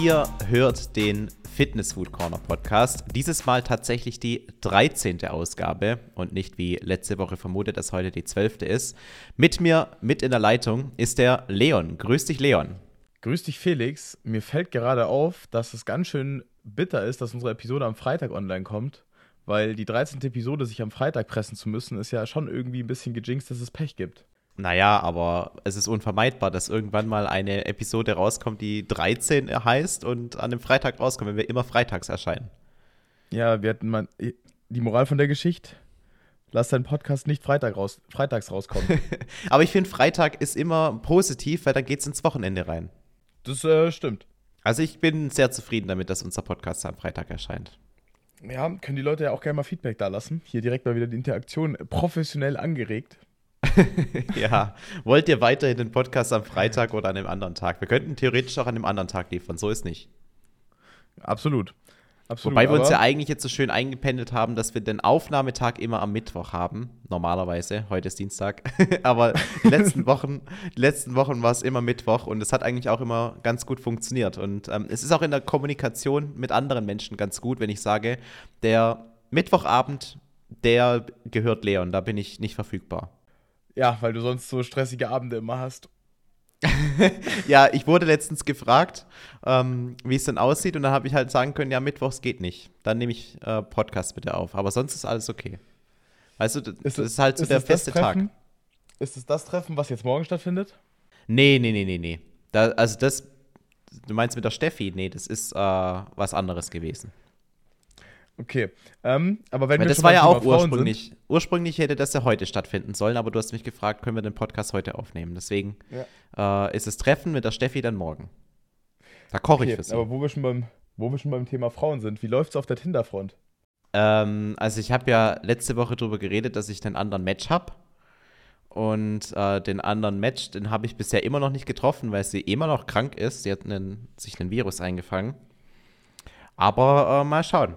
Ihr hört den Fitness Food Corner Podcast. Dieses Mal tatsächlich die 13. Ausgabe und nicht wie letzte Woche vermutet, dass heute die 12. ist. Mit mir, mit in der Leitung, ist der Leon. Grüß dich, Leon. Grüß dich, Felix. Mir fällt gerade auf, dass es ganz schön bitter ist, dass unsere Episode am Freitag online kommt, weil die 13. Episode sich am Freitag pressen zu müssen, ist ja schon irgendwie ein bisschen gejinxt, dass es Pech gibt. Naja, aber es ist unvermeidbar, dass irgendwann mal eine Episode rauskommt, die 13 heißt und an dem Freitag rauskommt, wenn wir immer freitags erscheinen. Ja, wir hatten mal die Moral von der Geschichte. Lass deinen Podcast nicht Freitag raus, freitags rauskommen. aber ich finde, Freitag ist immer positiv, weil dann geht es ins Wochenende rein. Das äh, stimmt. Also ich bin sehr zufrieden damit, dass unser Podcast am Freitag erscheint. Ja, können die Leute ja auch gerne mal Feedback da lassen. Hier direkt mal wieder die Interaktion professionell angeregt. ja, wollt ihr weiterhin den Podcast am Freitag oder an einem anderen Tag? Wir könnten theoretisch auch an einem anderen Tag liefern, so ist nicht. Absolut. Absolut, Wobei wir uns ja eigentlich jetzt so schön eingependelt haben, dass wir den Aufnahmetag immer am Mittwoch haben. Normalerweise. Heute ist Dienstag. Aber die letzten Wochen, die letzten Wochen war es immer Mittwoch und es hat eigentlich auch immer ganz gut funktioniert. Und ähm, es ist auch in der Kommunikation mit anderen Menschen ganz gut, wenn ich sage, der Mittwochabend, der gehört Leon, da bin ich nicht verfügbar. Ja, weil du sonst so stressige Abende immer hast. ja, ich wurde letztens gefragt, ähm, wie es denn aussieht, und dann habe ich halt sagen können, ja, Mittwochs geht nicht. Dann nehme ich äh, Podcast bitte auf. Aber sonst ist alles okay. Weißt du, das ist, ist halt so der feste Tag. Ist es das Treffen, was jetzt morgen stattfindet? Nee, nee, nee, nee, nee. Da, also das, du meinst mit der Steffi? Nee, das ist äh, was anderes gewesen. Okay, ähm, aber wenn Weil wir das war ja auch ursprünglich. Sind. Ursprünglich hätte das ja heute stattfinden sollen, aber du hast mich gefragt, können wir den Podcast heute aufnehmen? Deswegen ja. äh, ist das Treffen mit der Steffi dann morgen. Da koche okay, ich für sie. Aber wo wir schon beim, wo wir schon beim Thema Frauen sind, wie läuft es auf der Tinder-Front? Ähm, also ich habe ja letzte Woche darüber geredet, dass ich einen anderen Match habe. Und äh, den anderen Match, den habe ich bisher immer noch nicht getroffen, weil sie immer noch krank ist. Sie hat einen, sich einen Virus eingefangen. Aber äh, mal schauen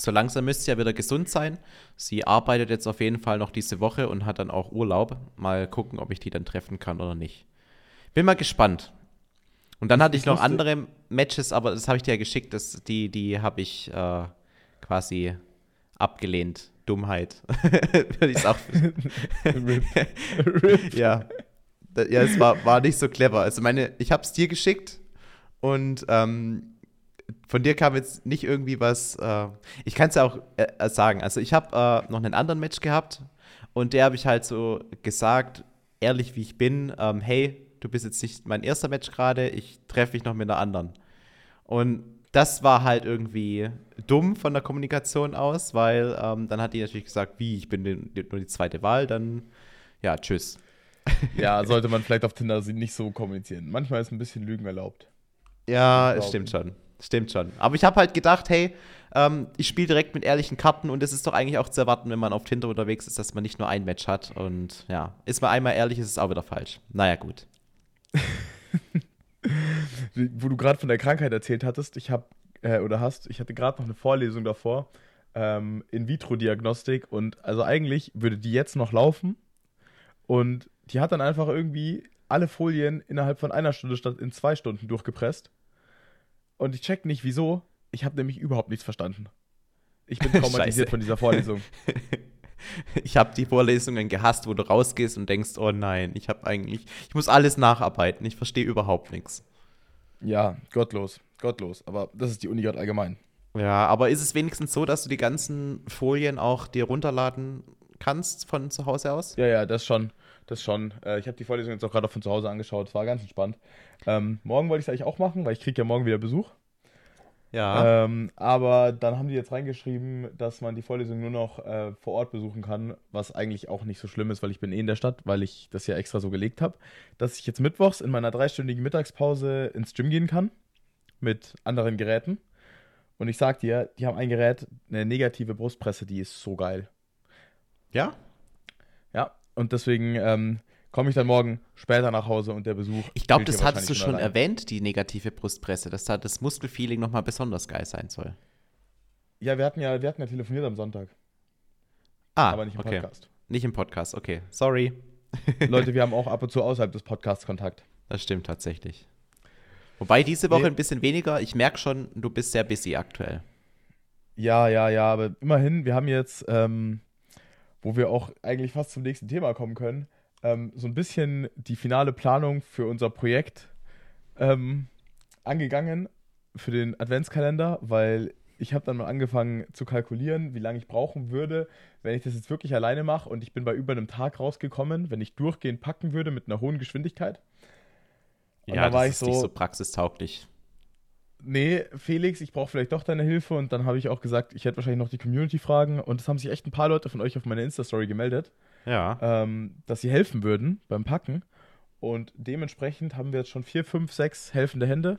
so langsam müsste sie ja wieder gesund sein. Sie arbeitet jetzt auf jeden Fall noch diese Woche und hat dann auch Urlaub. Mal gucken, ob ich die dann treffen kann oder nicht. Bin mal gespannt. Und dann hatte ich noch andere Matches, aber das habe ich dir ja geschickt. Das, die die habe ich äh, quasi abgelehnt. Dummheit. Würde ich auch. Rip. Rip. ja. Ja, es war, war nicht so clever. Also meine, ich habe es dir geschickt und ähm, von dir kam jetzt nicht irgendwie was. Äh, ich kann es ja auch äh, sagen. Also, ich habe äh, noch einen anderen Match gehabt und der habe ich halt so gesagt, ehrlich wie ich bin: ähm, Hey, du bist jetzt nicht mein erster Match gerade, ich treffe mich noch mit einer anderen. Und das war halt irgendwie dumm von der Kommunikation aus, weil ähm, dann hat die natürlich gesagt: Wie, ich bin die, nur die zweite Wahl, dann ja, tschüss. Ja, sollte man vielleicht auf Tinder nicht so kommunizieren. Manchmal ist ein bisschen Lügen erlaubt. Ja, es stimmt schon. Stimmt schon. Aber ich habe halt gedacht, hey, ähm, ich spiele direkt mit ehrlichen Karten und es ist doch eigentlich auch zu erwarten, wenn man auf Tinder unterwegs ist, dass man nicht nur ein Match hat. Und ja, ist man einmal ehrlich, ist es auch wieder falsch. Naja, gut. Wo du gerade von der Krankheit erzählt hattest, ich habe, äh, oder hast, ich hatte gerade noch eine Vorlesung davor, ähm, In-vitro-Diagnostik und also eigentlich würde die jetzt noch laufen und die hat dann einfach irgendwie alle Folien innerhalb von einer Stunde statt in zwei Stunden durchgepresst. Und ich check nicht, wieso. Ich habe nämlich überhaupt nichts verstanden. Ich bin traumatisiert von dieser Vorlesung. ich habe die Vorlesungen gehasst, wo du rausgehst und denkst, oh nein, ich habe eigentlich, ich muss alles nacharbeiten. Ich verstehe überhaupt nichts. Ja, gottlos, gottlos. Aber das ist die Uni gerade allgemein. Ja, aber ist es wenigstens so, dass du die ganzen Folien auch dir runterladen kannst von zu Hause aus? Ja, ja, das schon. Das schon. Äh, ich habe die Vorlesung jetzt auch gerade von zu Hause angeschaut. Es war ganz entspannt. Ähm, morgen wollte ich es eigentlich auch machen, weil ich kriege ja morgen wieder Besuch. Ja. Ähm, aber dann haben die jetzt reingeschrieben, dass man die Vorlesung nur noch äh, vor Ort besuchen kann, was eigentlich auch nicht so schlimm ist, weil ich bin eh in der Stadt, weil ich das ja extra so gelegt habe, dass ich jetzt mittwochs in meiner dreistündigen Mittagspause ins Gym gehen kann mit anderen Geräten. Und ich sag dir, die haben ein Gerät, eine negative Brustpresse, die ist so geil. Ja? Und deswegen ähm, komme ich dann morgen später nach Hause und der Besuch. Ich glaube, das hattest du schon allein. erwähnt, die negative Brustpresse, dass da das Muskelfeeling nochmal besonders geil sein soll. Ja, wir hatten ja, wir hatten ja telefoniert am Sonntag. Ah, aber nicht im okay. Podcast. Nicht im Podcast, okay. Sorry. Leute, wir haben auch ab und zu außerhalb des Podcasts Kontakt. Das stimmt tatsächlich. Wobei diese Woche nee. ein bisschen weniger. Ich merke schon, du bist sehr busy aktuell. Ja, ja, ja, aber immerhin, wir haben jetzt, ähm, wo wir auch eigentlich fast zum nächsten Thema kommen können, ähm, so ein bisschen die finale Planung für unser Projekt ähm, angegangen, für den Adventskalender, weil ich habe dann mal angefangen zu kalkulieren, wie lange ich brauchen würde, wenn ich das jetzt wirklich alleine mache und ich bin bei über einem Tag rausgekommen, wenn ich durchgehend packen würde mit einer hohen Geschwindigkeit. Und ja, da das ist so, nicht so praxistauglich. Nee, Felix, ich brauche vielleicht doch deine Hilfe und dann habe ich auch gesagt, ich hätte wahrscheinlich noch die Community-Fragen und es haben sich echt ein paar Leute von euch auf meine Insta-Story gemeldet, ja. ähm, dass sie helfen würden beim Packen und dementsprechend haben wir jetzt schon vier, fünf, sechs helfende Hände.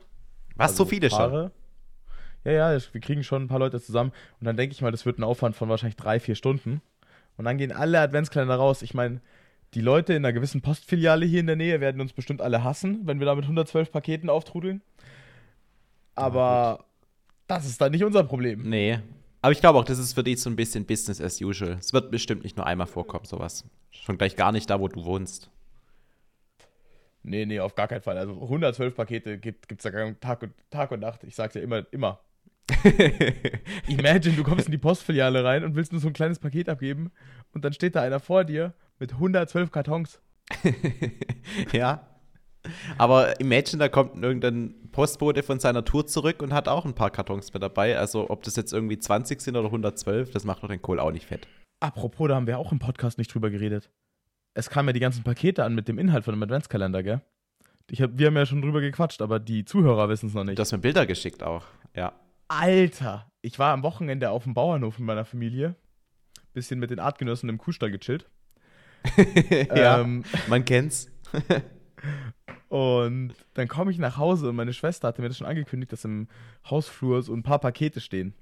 Was, also so viele Paare. schon? ja, ja, wir kriegen schon ein paar Leute zusammen. Und dann denke ich mal, das wird ein Aufwand von wahrscheinlich drei, vier Stunden. Und dann gehen alle Adventskalender raus. Ich meine, die Leute in einer gewissen Postfiliale hier in der Nähe werden uns bestimmt alle hassen, wenn wir da mit 112 Paketen auftrudeln. Aber ja, das ist dann nicht unser Problem. Nee. Aber ich glaube auch, das ist für dich so ein bisschen Business as usual. Es wird bestimmt nicht nur einmal vorkommen, sowas. Schon gleich gar nicht da, wo du wohnst. Nee, nee, auf gar keinen Fall. Also 112 Pakete gibt es da Tag und, Tag und Nacht. Ich sag's ja immer, immer. Imagine, du kommst in die Postfiliale rein und willst nur so ein kleines Paket abgeben und dann steht da einer vor dir mit 112 Kartons. ja. Aber imagine, da kommt irgendein Postbote von seiner Tour zurück und hat auch ein paar Kartons mit dabei. Also, ob das jetzt irgendwie 20 sind oder 112, das macht doch den Kohl auch nicht fett. Apropos, da haben wir auch im Podcast nicht drüber geredet. Es kamen ja die ganzen Pakete an mit dem Inhalt von dem Adventskalender, gell? Hab, wir haben ja schon drüber gequatscht, aber die Zuhörer wissen es noch nicht. Du hast mir Bilder geschickt auch, ja. Alter, ich war am Wochenende auf dem Bauernhof mit meiner Familie. Bisschen mit den Artgenossen im Kuhstall gechillt. ja, ähm, man kennt's. und dann komme ich nach Hause und meine Schwester hatte mir das schon angekündigt, dass im Hausflur so ein paar Pakete stehen.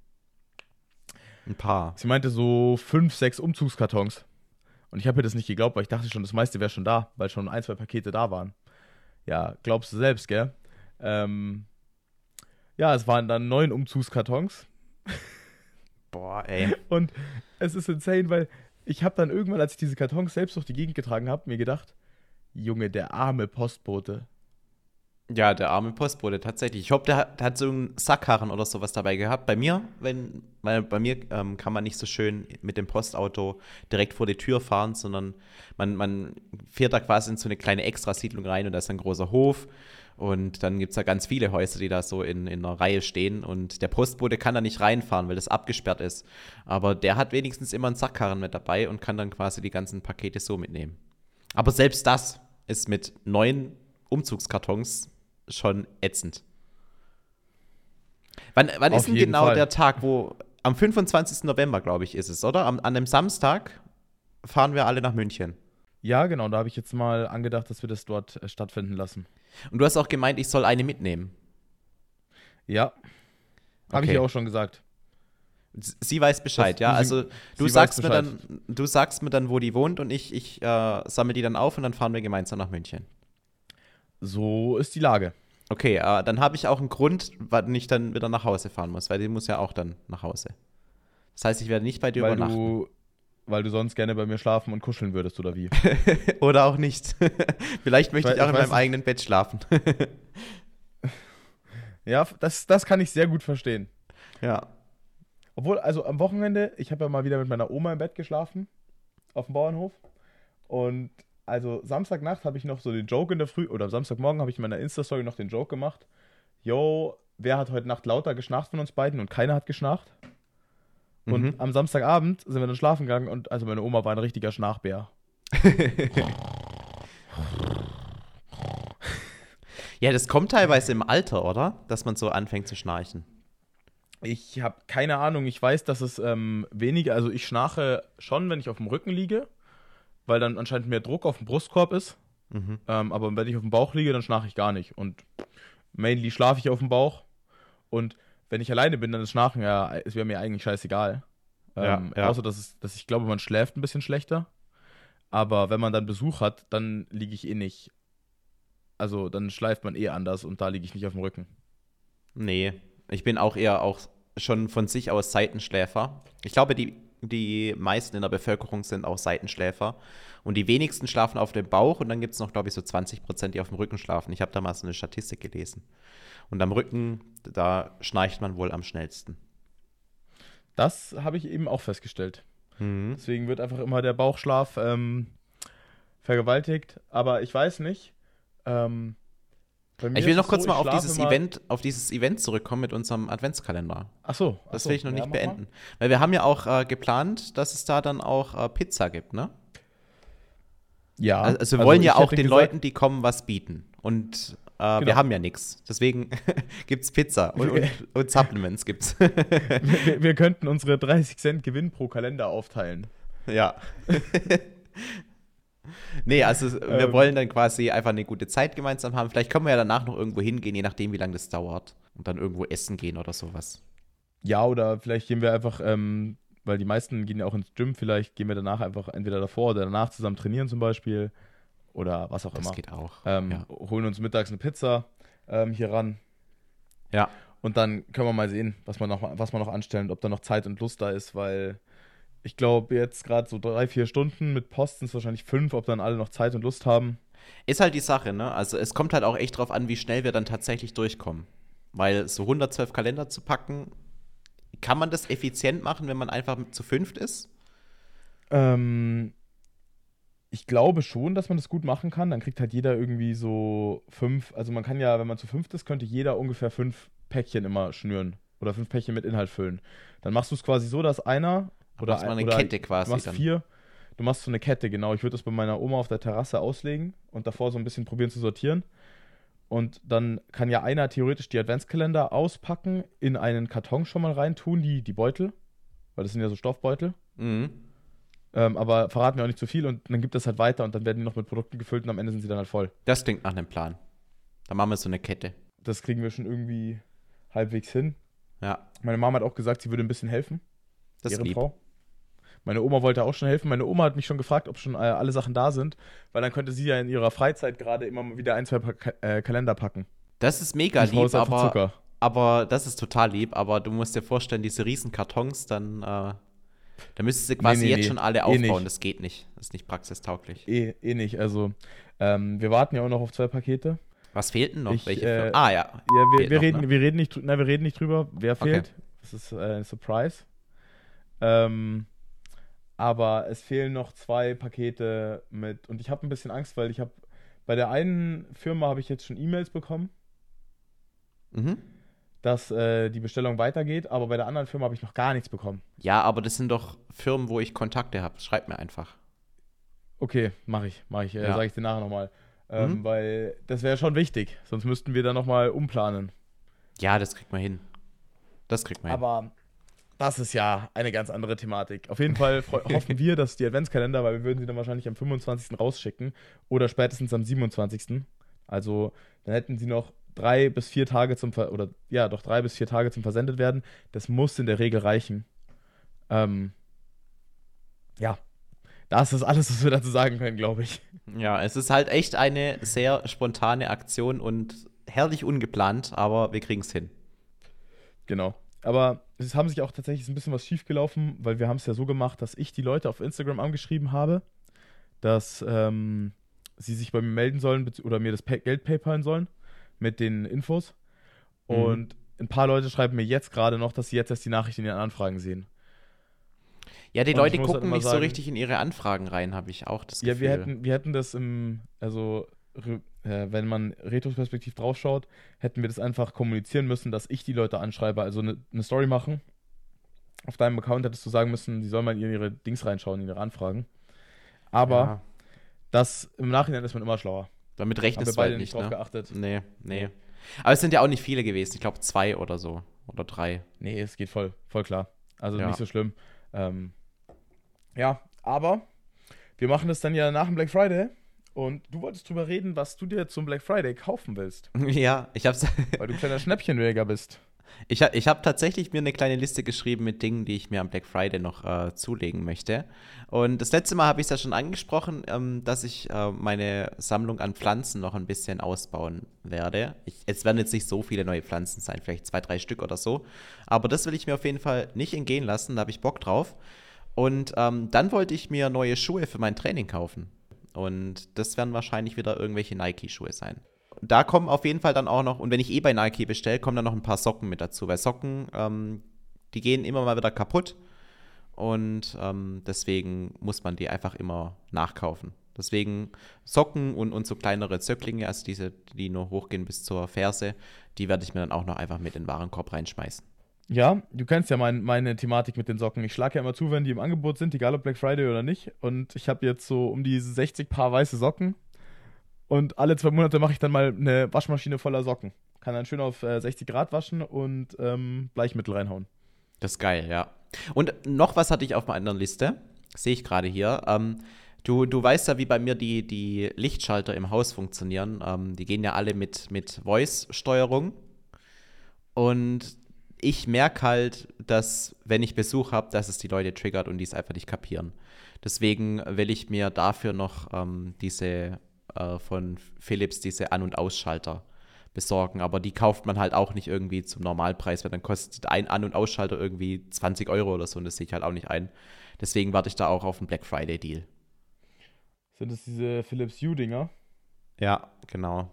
Ein paar. Sie meinte so fünf, sechs Umzugskartons. Und ich habe mir das nicht geglaubt, weil ich dachte schon, das meiste wäre schon da, weil schon ein, zwei Pakete da waren. Ja, glaubst du selbst, gell? Ähm, ja, es waren dann neun Umzugskartons. Boah, ey. Und es ist insane, weil ich habe dann irgendwann, als ich diese Kartons selbst durch die Gegend getragen habe, mir gedacht, Junge, der arme Postbote. Ja, der arme Postbote, tatsächlich. Ich hoffe, der, der, hat so einen Sackkarren oder sowas dabei gehabt. Bei mir, wenn, weil bei mir ähm, kann man nicht so schön mit dem Postauto direkt vor die Tür fahren, sondern man, man fährt da quasi in so eine kleine Extrasiedlung rein und da ist ein großer Hof und dann gibt es da ganz viele Häuser, die da so in, in einer Reihe stehen. Und der Postbote kann da nicht reinfahren, weil das abgesperrt ist. Aber der hat wenigstens immer einen Sackkarren mit dabei und kann dann quasi die ganzen Pakete so mitnehmen. Aber selbst das ist mit neun Umzugskartons schon ätzend. Wann, wann ist denn genau Fall. der Tag, wo. Am 25. November, glaube ich, ist es, oder? Am, an dem Samstag fahren wir alle nach München. Ja, genau. Da habe ich jetzt mal angedacht, dass wir das dort äh, stattfinden lassen. Und du hast auch gemeint, ich soll eine mitnehmen. Ja. Habe okay. ich ja auch schon gesagt. Sie weiß Bescheid, das, ja. Also du sagst mir dann, du sagst mir dann, wo die wohnt und ich, ich äh, sammle die dann auf und dann fahren wir gemeinsam nach München. So ist die Lage. Okay, äh, dann habe ich auch einen Grund, wann ich dann wieder nach Hause fahren muss, weil die muss ja auch dann nach Hause. Das heißt, ich werde nicht bei dir weil übernachten. Du, weil du sonst gerne bei mir schlafen und kuscheln würdest, oder wie? oder auch nicht. Vielleicht möchte ich, ich auch in meinem nicht. eigenen Bett schlafen. ja, das, das kann ich sehr gut verstehen. Ja. Obwohl, also am Wochenende, ich habe ja mal wieder mit meiner Oma im Bett geschlafen, auf dem Bauernhof. Und also Samstagnacht habe ich noch so den Joke in der Früh, oder Samstagmorgen habe ich in meiner Insta-Story noch den Joke gemacht. Yo, wer hat heute Nacht lauter geschnarcht von uns beiden und keiner hat geschnarcht? Und mhm. am Samstagabend sind wir dann schlafen gegangen und also meine Oma war ein richtiger Schnarchbär. ja, das kommt teilweise im Alter, oder? Dass man so anfängt zu schnarchen. Ich habe keine Ahnung. Ich weiß, dass es ähm, weniger, also ich schnarche schon, wenn ich auf dem Rücken liege weil dann anscheinend mehr Druck auf dem Brustkorb ist. Mhm. Ähm, aber wenn ich auf dem Bauch liege, dann schnarche ich gar nicht. Und mainly schlafe ich auf dem Bauch. Und wenn ich alleine bin, dann ist Schnarchen ja, es wäre mir eigentlich scheißegal. Ähm, ja, ja. Außer, dass, es, dass ich glaube, man schläft ein bisschen schlechter. Aber wenn man dann Besuch hat, dann liege ich eh nicht. Also dann schleift man eh anders und da liege ich nicht auf dem Rücken. Nee, ich bin auch eher auch schon von sich aus Seitenschläfer. Ich glaube, die die meisten in der Bevölkerung sind auch Seitenschläfer. Und die wenigsten schlafen auf dem Bauch und dann gibt es noch, glaube ich, so 20 Prozent, die auf dem Rücken schlafen. Ich habe da mal so eine Statistik gelesen. Und am Rücken, da schnarcht man wohl am schnellsten. Das habe ich eben auch festgestellt. Mhm. Deswegen wird einfach immer der Bauchschlaf ähm, vergewaltigt. Aber ich weiß nicht. Ähm, ich will noch kurz so, mal auf dieses mal Event, auf dieses Event zurückkommen mit unserem Adventskalender. Ach so. Ach das will ich noch ja, nicht beenden. Weil wir haben ja auch äh, geplant, dass es da dann auch äh, Pizza gibt, ne? Ja. Also, also wir wollen ja auch den gesagt, Leuten, die kommen, was bieten. Und äh, genau. wir haben ja nichts. Deswegen gibt es Pizza und, und, und Supplements gibt's. wir, wir könnten unsere 30 Cent Gewinn pro Kalender aufteilen. Ja. Nee, also wir ähm, wollen dann quasi einfach eine gute Zeit gemeinsam haben. Vielleicht können wir ja danach noch irgendwo hingehen, je nachdem, wie lange das dauert. Und dann irgendwo essen gehen oder sowas. Ja, oder vielleicht gehen wir einfach ähm, weil die meisten gehen ja auch ins Gym, vielleicht gehen wir danach einfach entweder davor oder danach zusammen trainieren zum Beispiel oder was auch das immer. Das geht auch. Ähm, ja. Holen uns mittags eine Pizza ähm, hier ran. Ja. Und dann können wir mal sehen, was wir noch, was wir noch anstellen, ob da noch Zeit und Lust da ist, weil ich glaube, jetzt gerade so drei, vier Stunden mit Post sind es wahrscheinlich fünf, ob dann alle noch Zeit und Lust haben. Ist halt die Sache, ne? Also es kommt halt auch echt drauf an, wie schnell wir dann tatsächlich durchkommen. Weil so 112 Kalender zu packen, kann man das effizient machen, wenn man einfach zu fünft ist? Ähm, ich glaube schon, dass man das gut machen kann. Dann kriegt halt jeder irgendwie so fünf. Also man kann ja, wenn man zu fünft ist, könnte jeder ungefähr fünf Päckchen immer schnüren. Oder fünf Päckchen mit Inhalt füllen. Dann machst du es quasi so, dass einer oder, machst eine oder Kette quasi. Du machst dann. vier. Du machst so eine Kette, genau. Ich würde das bei meiner Oma auf der Terrasse auslegen und davor so ein bisschen probieren zu sortieren. Und dann kann ja einer theoretisch die Adventskalender auspacken, in einen Karton schon mal reintun, die, die Beutel. Weil das sind ja so Stoffbeutel. Mhm. Ähm, aber verraten wir auch nicht zu viel und dann gibt es halt weiter und dann werden die noch mit Produkten gefüllt und am Ende sind sie dann halt voll. Das klingt nach einem Plan. Dann machen wir so eine Kette. Das kriegen wir schon irgendwie halbwegs hin. Ja. Meine Mama hat auch gesagt, sie würde ein bisschen helfen. Das ist lieb. Frau. Meine Oma wollte auch schon helfen. Meine Oma hat mich schon gefragt, ob schon äh, alle Sachen da sind, weil dann könnte sie ja in ihrer Freizeit gerade immer mal wieder ein, zwei pa äh, Kalender packen. Das ist mega lieb, ist aber, aber das ist total lieb, aber du musst dir vorstellen, diese riesen Kartons, dann, äh, da müsstest du quasi nee, nee, jetzt nee. schon alle eh aufbauen. Eh das geht nicht. Das ist nicht praxistauglich. Eh, eh nicht. Also, ähm, wir warten ja auch noch auf zwei Pakete. Was fehlt denn noch? Ich, Welche äh, ah, ja. Ja, wir, wir noch, reden, ne? wir, reden nicht, na, wir reden nicht drüber, wer fehlt. Okay. Das ist äh, ein Surprise. Ähm, aber es fehlen noch zwei Pakete mit. Und ich habe ein bisschen Angst, weil ich habe bei der einen Firma habe ich jetzt schon E-Mails bekommen, mhm. dass äh, die Bestellung weitergeht, aber bei der anderen Firma habe ich noch gar nichts bekommen. Ja, aber das sind doch Firmen, wo ich Kontakte habe. Schreib mir einfach. Okay, mache ich, mache ich. Äh, ja. Sage ich dir nachher nochmal. Ähm, mhm. Weil das wäre schon wichtig, sonst müssten wir da nochmal umplanen. Ja, das kriegt man hin. Das kriegt man hin. Aber das ist ja eine ganz andere Thematik. Auf jeden Fall hoffen wir, dass die Adventskalender, weil wir würden sie dann wahrscheinlich am 25. rausschicken oder spätestens am 27. Also dann hätten sie noch drei bis vier Tage zum Ver oder ja doch drei bis vier Tage zum versendet werden. Das muss in der Regel reichen. Ähm, ja, das ist alles, was wir dazu sagen können, glaube ich. Ja, es ist halt echt eine sehr spontane Aktion und herrlich ungeplant, aber wir kriegen es hin. Genau. Aber es haben sich auch tatsächlich ein bisschen was schiefgelaufen, weil wir haben es ja so gemacht, dass ich die Leute auf Instagram angeschrieben habe, dass ähm, sie sich bei mir melden sollen oder mir das Geld paypalen sollen mit den Infos. Mhm. Und ein paar Leute schreiben mir jetzt gerade noch, dass sie jetzt erst die Nachricht in ihren Anfragen sehen. Ja, die Und Leute halt gucken halt nicht sagen, so richtig in ihre Anfragen rein, habe ich auch das Gefühl. Ja, wir hätten, wir hätten das im, also äh, wenn man retrospektiv draufschaut, hätten wir das einfach kommunizieren müssen, dass ich die Leute anschreibe, also eine ne Story machen. Auf deinem Account hättest du sagen müssen, die sollen mal in ihre Dings reinschauen, in ihre Anfragen. Aber ja. das im Nachhinein ist man immer schlauer. Damit rechnest du halt nicht, drauf ne? geachtet. Nee, nee. Aber es sind ja auch nicht viele gewesen. Ich glaube zwei oder so. Oder drei. Nee, es geht voll, voll klar. Also ja. nicht so schlimm. Ähm, ja, aber wir machen das dann ja nach dem Black Friday. Und du wolltest drüber reden, was du dir zum Black Friday kaufen willst. Ja, ich hab's. Weil du kleiner Schnäppchenjäger bist. Ich, ich habe tatsächlich mir eine kleine Liste geschrieben mit Dingen, die ich mir am Black Friday noch äh, zulegen möchte. Und das letzte Mal habe ich es ja schon angesprochen, ähm, dass ich äh, meine Sammlung an Pflanzen noch ein bisschen ausbauen werde. Ich, es werden jetzt nicht so viele neue Pflanzen sein, vielleicht zwei, drei Stück oder so. Aber das will ich mir auf jeden Fall nicht entgehen lassen, da habe ich Bock drauf. Und ähm, dann wollte ich mir neue Schuhe für mein Training kaufen. Und das werden wahrscheinlich wieder irgendwelche Nike-Schuhe sein. Da kommen auf jeden Fall dann auch noch, und wenn ich eh bei Nike bestelle, kommen dann noch ein paar Socken mit dazu, weil Socken, ähm, die gehen immer mal wieder kaputt. Und ähm, deswegen muss man die einfach immer nachkaufen. Deswegen Socken und, und so kleinere Zöcklinge, also diese, die nur hochgehen bis zur Ferse, die werde ich mir dann auch noch einfach mit in den Warenkorb reinschmeißen. Ja, du kennst ja mein, meine Thematik mit den Socken. Ich schlage ja immer zu, wenn die im Angebot sind, egal ob Black Friday oder nicht. Und ich habe jetzt so um die 60 Paar weiße Socken. Und alle zwei Monate mache ich dann mal eine Waschmaschine voller Socken. Kann dann schön auf äh, 60 Grad waschen und ähm, Bleichmittel reinhauen. Das ist geil, ja. Und noch was hatte ich auf meiner anderen Liste. Sehe ich gerade hier. Ähm, Du, du weißt ja, wie bei mir die, die Lichtschalter im Haus funktionieren. Ähm, die gehen ja alle mit, mit Voice-Steuerung. Und ich merke halt, dass, wenn ich Besuch habe, dass es die Leute triggert und die es einfach nicht kapieren. Deswegen will ich mir dafür noch ähm, diese äh, von Philips, diese An- und Ausschalter besorgen. Aber die kauft man halt auch nicht irgendwie zum Normalpreis, weil dann kostet ein An- und Ausschalter irgendwie 20 Euro oder so und das sehe ich halt auch nicht ein. Deswegen warte ich da auch auf einen Black Friday Deal. Sind es diese Philips Hue-Dinger? Ja, genau.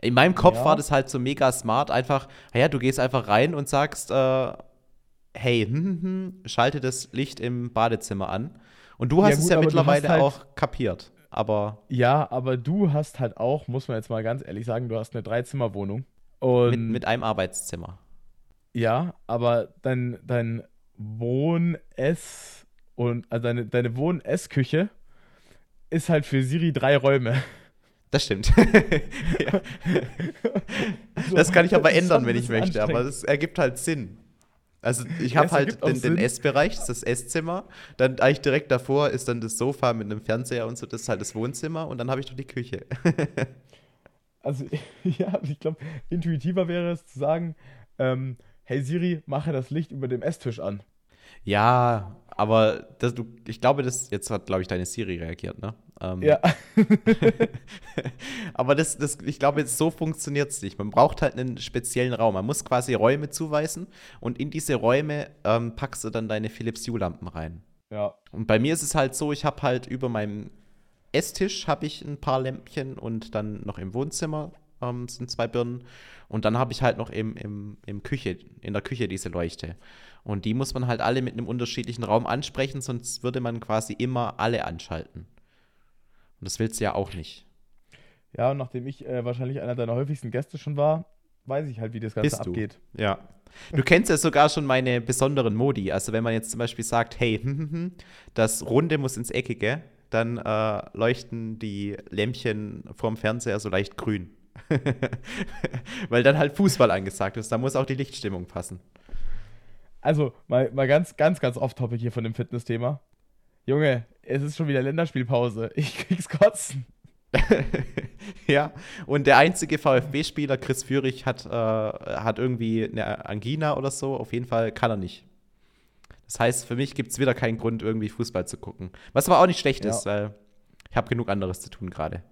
In meinem Kopf ja. war das halt so mega smart. Einfach, ja, du gehst einfach rein und sagst, äh, hey, hm, hm, hm, schalte das Licht im Badezimmer an. Und du hast ja, gut, es ja mittlerweile halt, auch kapiert. Aber. Ja, aber du hast halt auch, muss man jetzt mal ganz ehrlich sagen, du hast eine Dreizimmerwohnung. Mit, mit einem Arbeitszimmer. Ja, aber dein, dein Wohn-Ess- und also deine, deine Wohn-Essküche ist halt für Siri drei Räume. Das stimmt. ja. Das kann ich aber ändern, wenn ich möchte, aber es ergibt halt Sinn. Also ich habe halt den, den Essbereich, das ist das Esszimmer. Dann eigentlich direkt davor ist dann das Sofa mit einem Fernseher und so, das ist halt das Wohnzimmer und dann habe ich doch die Küche. also ja, ich glaube, intuitiver wäre es zu sagen, ähm, hey Siri, mache das Licht über dem Esstisch an. Ja, aber das, du, ich glaube, das jetzt hat, glaube ich, deine Siri reagiert, ne? Ähm, ja. aber das, das, ich glaube, jetzt so funktioniert es nicht. Man braucht halt einen speziellen Raum. Man muss quasi Räume zuweisen und in diese Räume ähm, packst du dann deine Philips Hue-Lampen rein. Ja. Und bei mir ist es halt so, ich habe halt über meinem Esstisch habe ich ein paar Lämpchen und dann noch im Wohnzimmer ähm, sind zwei Birnen. Und dann habe ich halt noch im, im, im Küche, in der Küche diese Leuchte. Und die muss man halt alle mit einem unterschiedlichen Raum ansprechen, sonst würde man quasi immer alle anschalten. Und das willst du ja auch nicht. Ja, und nachdem ich äh, wahrscheinlich einer deiner häufigsten Gäste schon war, weiß ich halt, wie das Ganze Bist abgeht. Du? Ja. Du kennst ja sogar schon meine besonderen Modi. Also wenn man jetzt zum Beispiel sagt, hey, das Runde muss ins Eckige, dann äh, leuchten die Lämpchen vorm Fernseher so leicht grün. Weil dann halt Fußball angesagt ist. Da muss auch die Lichtstimmung passen. Also, mal, mal ganz, ganz, ganz off-topic hier von dem Fitness-Thema. Junge, es ist schon wieder Länderspielpause. Ich krieg's kotzen. ja, und der einzige VfB-Spieler, Chris Führig, hat, äh, hat irgendwie eine Angina oder so. Auf jeden Fall kann er nicht. Das heißt, für mich gibt es wieder keinen Grund, irgendwie Fußball zu gucken. Was aber auch nicht schlecht ja. ist, weil ich habe genug anderes zu tun gerade.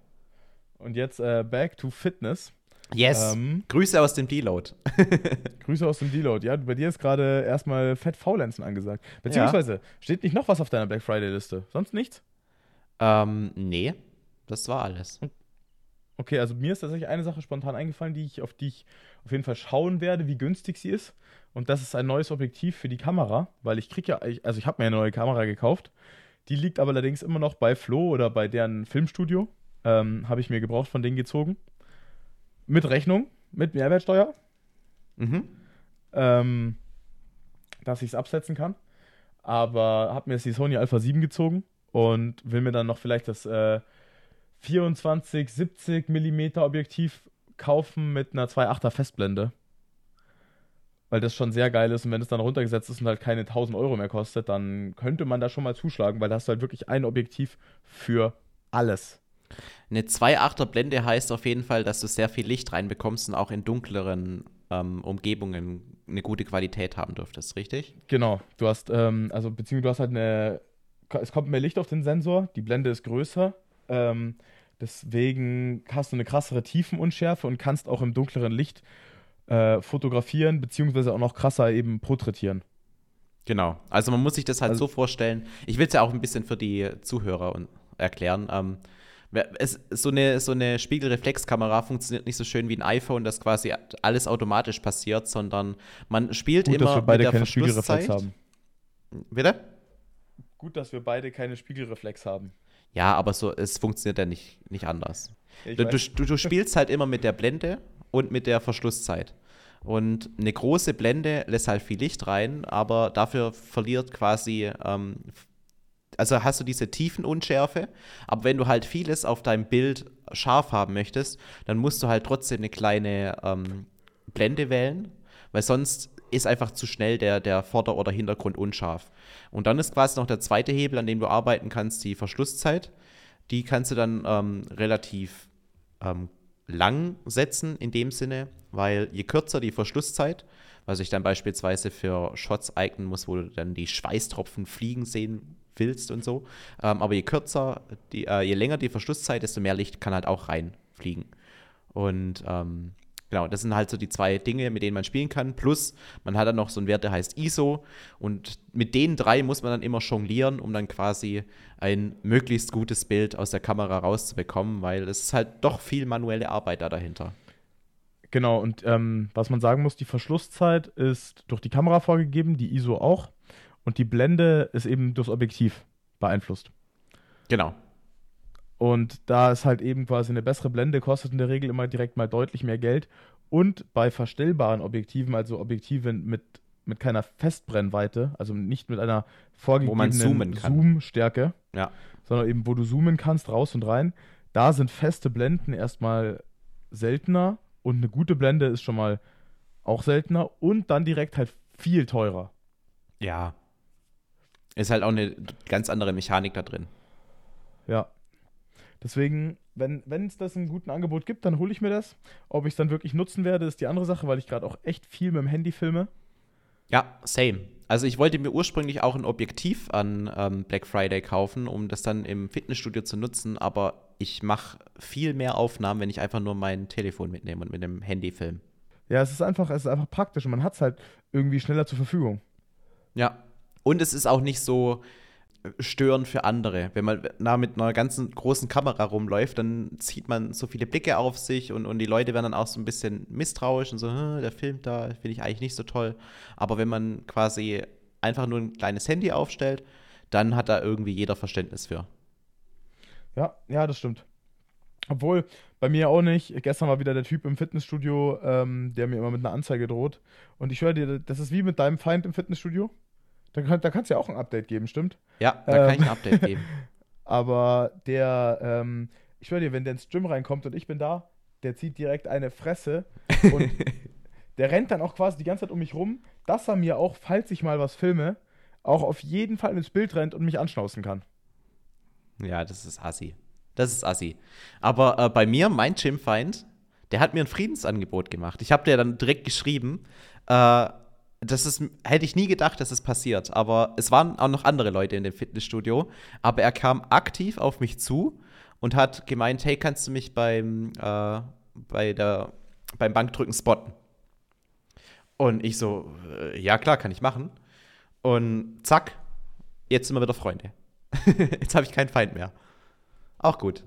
Und jetzt äh, back to Fitness. Yes. Ähm, Grüße aus dem Deload. Grüße aus dem Deload. Ja, bei dir ist gerade erstmal Fett Faulenzen angesagt. Beziehungsweise, ja. steht nicht noch was auf deiner Black Friday-Liste? Sonst nichts? Ähm, nee. Das war alles. Okay, also mir ist tatsächlich eine Sache spontan eingefallen, die ich, auf die ich auf jeden Fall schauen werde, wie günstig sie ist. Und das ist ein neues Objektiv für die Kamera, weil ich kriege ja, also ich habe mir eine neue Kamera gekauft. Die liegt aber allerdings immer noch bei Flo oder bei deren Filmstudio. Ähm, habe ich mir gebraucht von denen gezogen. Mit Rechnung, mit Mehrwertsteuer. Mhm. Ähm, dass ich es absetzen kann. Aber habe mir jetzt die Sony Alpha 7 gezogen und will mir dann noch vielleicht das äh, 24, 70 mm Objektiv kaufen mit einer 2.8er Festblende. Weil das schon sehr geil ist und wenn es dann runtergesetzt ist und halt keine 1000 Euro mehr kostet, dann könnte man da schon mal zuschlagen, weil da hast du halt wirklich ein Objektiv für alles. Eine 2,8er Blende heißt auf jeden Fall, dass du sehr viel Licht reinbekommst und auch in dunkleren ähm, Umgebungen eine gute Qualität haben dürftest, richtig? Genau. Du hast, ähm, also beziehungsweise du hast halt eine, es kommt mehr Licht auf den Sensor, die Blende ist größer. Ähm, deswegen hast du eine krassere Tiefenunschärfe und kannst auch im dunkleren Licht äh, fotografieren, beziehungsweise auch noch krasser eben porträtieren. Genau. Also man muss sich das halt also, so vorstellen. Ich will es ja auch ein bisschen für die Zuhörer erklären. Ähm, es, so, eine, so eine Spiegelreflexkamera funktioniert nicht so schön wie ein iPhone, das quasi alles automatisch passiert, sondern man spielt Gut, immer dass wir beide mit der keine Spiegelreflex haben. Bitte? Gut, dass wir beide keine Spiegelreflex haben. Ja, aber so, es funktioniert ja nicht, nicht anders. Du, du, du, spielst halt immer mit der Blende und mit der Verschlusszeit. Und eine große Blende lässt halt viel Licht rein, aber dafür verliert quasi ähm, also hast du diese Tiefenunschärfe, aber wenn du halt vieles auf deinem Bild scharf haben möchtest, dann musst du halt trotzdem eine kleine ähm, Blende wählen, weil sonst ist einfach zu schnell der, der Vorder- oder Hintergrund unscharf. Und dann ist quasi noch der zweite Hebel, an dem du arbeiten kannst, die Verschlusszeit. Die kannst du dann ähm, relativ ähm, lang setzen in dem Sinne, weil je kürzer die Verschlusszeit, was ich dann beispielsweise für Shots eignen muss, wo du dann die Schweißtropfen fliegen sehen willst und so. Ähm, aber je kürzer, die, äh, je länger die Verschlusszeit, desto mehr Licht kann halt auch reinfliegen. Und ähm, genau, das sind halt so die zwei Dinge, mit denen man spielen kann. Plus, man hat dann noch so einen Wert, der heißt ISO. Und mit den drei muss man dann immer jonglieren, um dann quasi ein möglichst gutes Bild aus der Kamera rauszubekommen, weil es ist halt doch viel manuelle Arbeit da dahinter. Genau, und ähm, was man sagen muss, die Verschlusszeit ist durch die Kamera vorgegeben, die ISO auch. Und die Blende ist eben durchs Objektiv beeinflusst. Genau. Und da ist halt eben quasi eine bessere Blende, kostet in der Regel immer direkt mal deutlich mehr Geld. Und bei verstellbaren Objektiven, also Objektiven mit, mit keiner Festbrennweite, also nicht mit einer vorgegebenen Zoom-Stärke, ja. sondern eben, wo du zoomen kannst, raus und rein, da sind feste Blenden erstmal seltener und eine gute Blende ist schon mal auch seltener und dann direkt halt viel teurer. Ja, ist halt auch eine ganz andere Mechanik da drin. Ja. Deswegen, wenn es das ein guten Angebot gibt, dann hole ich mir das. Ob ich es dann wirklich nutzen werde, ist die andere Sache, weil ich gerade auch echt viel mit dem Handy filme. Ja, same. Also ich wollte mir ursprünglich auch ein Objektiv an ähm, Black Friday kaufen, um das dann im Fitnessstudio zu nutzen, aber ich mache viel mehr Aufnahmen, wenn ich einfach nur mein Telefon mitnehme und mit dem Handy filme. Ja, es ist einfach, es ist einfach praktisch und man hat es halt irgendwie schneller zur Verfügung. Ja, und es ist auch nicht so störend für andere. Wenn man na, mit einer ganzen großen Kamera rumläuft, dann zieht man so viele Blicke auf sich und, und die Leute werden dann auch so ein bisschen misstrauisch und so, der filmt da, finde ich eigentlich nicht so toll. Aber wenn man quasi einfach nur ein kleines Handy aufstellt, dann hat da irgendwie jeder Verständnis für. Ja, ja, das stimmt. Obwohl, bei mir auch nicht. Gestern war wieder der Typ im Fitnessstudio, ähm, der mir immer mit einer Anzeige droht. Und ich höre dir, das ist wie mit deinem Feind im Fitnessstudio. Da, da kannst du ja auch ein Update geben, stimmt? Ja, da ähm, kann ich ein ähm, Update geben. aber der, ähm, ich schwöre dir, wenn der ins Gym reinkommt und ich bin da, der zieht direkt eine Fresse und der rennt dann auch quasi die ganze Zeit um mich rum, dass er mir auch, falls ich mal was filme, auch auf jeden Fall ins Bild rennt und mich anschnauzen kann. Ja, das ist assi. Das ist assi. Aber äh, bei mir, mein Gymfeind, der hat mir ein Friedensangebot gemacht. Ich habe dir dann direkt geschrieben, äh, das ist, hätte ich nie gedacht, dass es passiert. Aber es waren auch noch andere Leute in dem Fitnessstudio. Aber er kam aktiv auf mich zu und hat gemeint, hey, kannst du mich beim, äh, bei der, beim Bankdrücken spotten? Und ich so, äh, ja klar, kann ich machen. Und zack, jetzt sind wir wieder Freunde. jetzt habe ich keinen Feind mehr. Auch gut.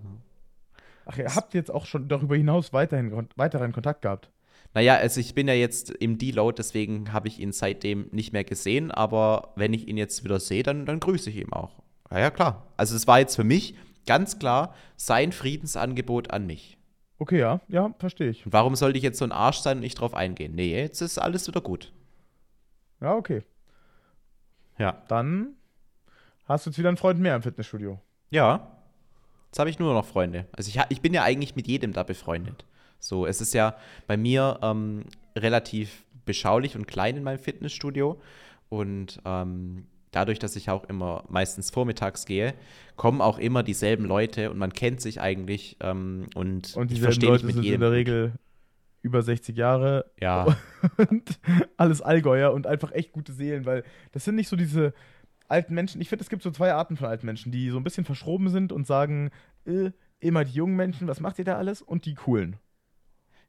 Ach, ihr habt jetzt auch schon darüber hinaus weiterhin weiteren Kontakt gehabt. Naja, also ich bin ja jetzt im Deload, deswegen habe ich ihn seitdem nicht mehr gesehen, aber wenn ich ihn jetzt wieder sehe, dann, dann grüße ich ihn auch. Ja, ja, klar. Also es war jetzt für mich ganz klar sein Friedensangebot an mich. Okay, ja, ja, verstehe ich. Und warum sollte ich jetzt so ein Arsch sein und nicht drauf eingehen? Nee, jetzt ist alles wieder gut. Ja, okay. Ja. Dann hast du jetzt wieder einen Freund mehr im Fitnessstudio. Ja. Jetzt habe ich nur noch Freunde. Also ich, ich bin ja eigentlich mit jedem da befreundet. So, es ist ja bei mir ähm, relativ beschaulich und klein in meinem Fitnessstudio und ähm, dadurch, dass ich auch immer meistens vormittags gehe, kommen auch immer dieselben Leute und man kennt sich eigentlich ähm, und, und ich verstehe mich mit sind jedem. in der Regel über 60 Jahre ja. und alles Allgäuer und einfach echt gute Seelen, weil das sind nicht so diese alten Menschen. Ich finde, es gibt so zwei Arten von alten Menschen, die so ein bisschen verschroben sind und sagen, äh, immer die jungen Menschen, was macht ihr da alles? Und die coolen.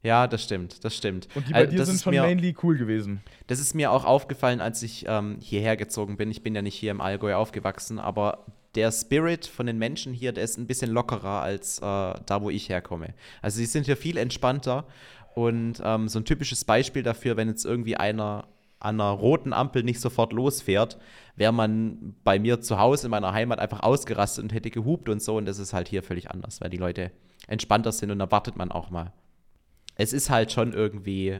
Ja, das stimmt, das stimmt. Und die bei äh, dir sind schon mir, mainly cool gewesen. Das ist mir auch aufgefallen, als ich ähm, hierher gezogen bin. Ich bin ja nicht hier im Allgäu aufgewachsen, aber der Spirit von den Menschen hier, der ist ein bisschen lockerer als äh, da, wo ich herkomme. Also sie sind hier viel entspannter und ähm, so ein typisches Beispiel dafür, wenn jetzt irgendwie einer an einer roten Ampel nicht sofort losfährt, wäre man bei mir zu Hause in meiner Heimat einfach ausgerastet und hätte gehupt und so. Und das ist halt hier völlig anders, weil die Leute entspannter sind und da wartet man auch mal. Es ist halt schon irgendwie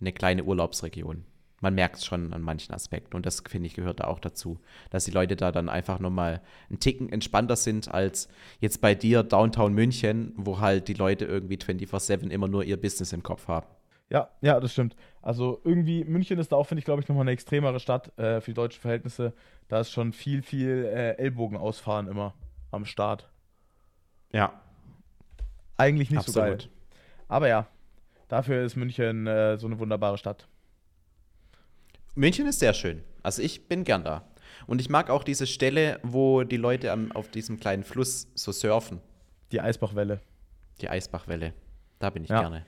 eine kleine Urlaubsregion. Man merkt es schon an manchen Aspekten und das, finde ich, gehört da auch dazu, dass die Leute da dann einfach nochmal einen Ticken entspannter sind als jetzt bei dir Downtown München, wo halt die Leute irgendwie 24-7 immer nur ihr Business im Kopf haben. Ja, ja, das stimmt. Also irgendwie, München ist da auch, finde ich, glaube ich, nochmal eine extremere Stadt äh, für deutsche Verhältnisse. Da ist schon viel, viel äh, Ellbogen ausfahren immer am Start. Ja. Eigentlich nicht Absolut. so geil. Aber ja, dafür ist München äh, so eine wunderbare Stadt. München ist sehr schön. Also ich bin gern da. Und ich mag auch diese Stelle, wo die Leute am, auf diesem kleinen Fluss so surfen. Die Eisbachwelle. Die Eisbachwelle. Da bin ich ja. gerne.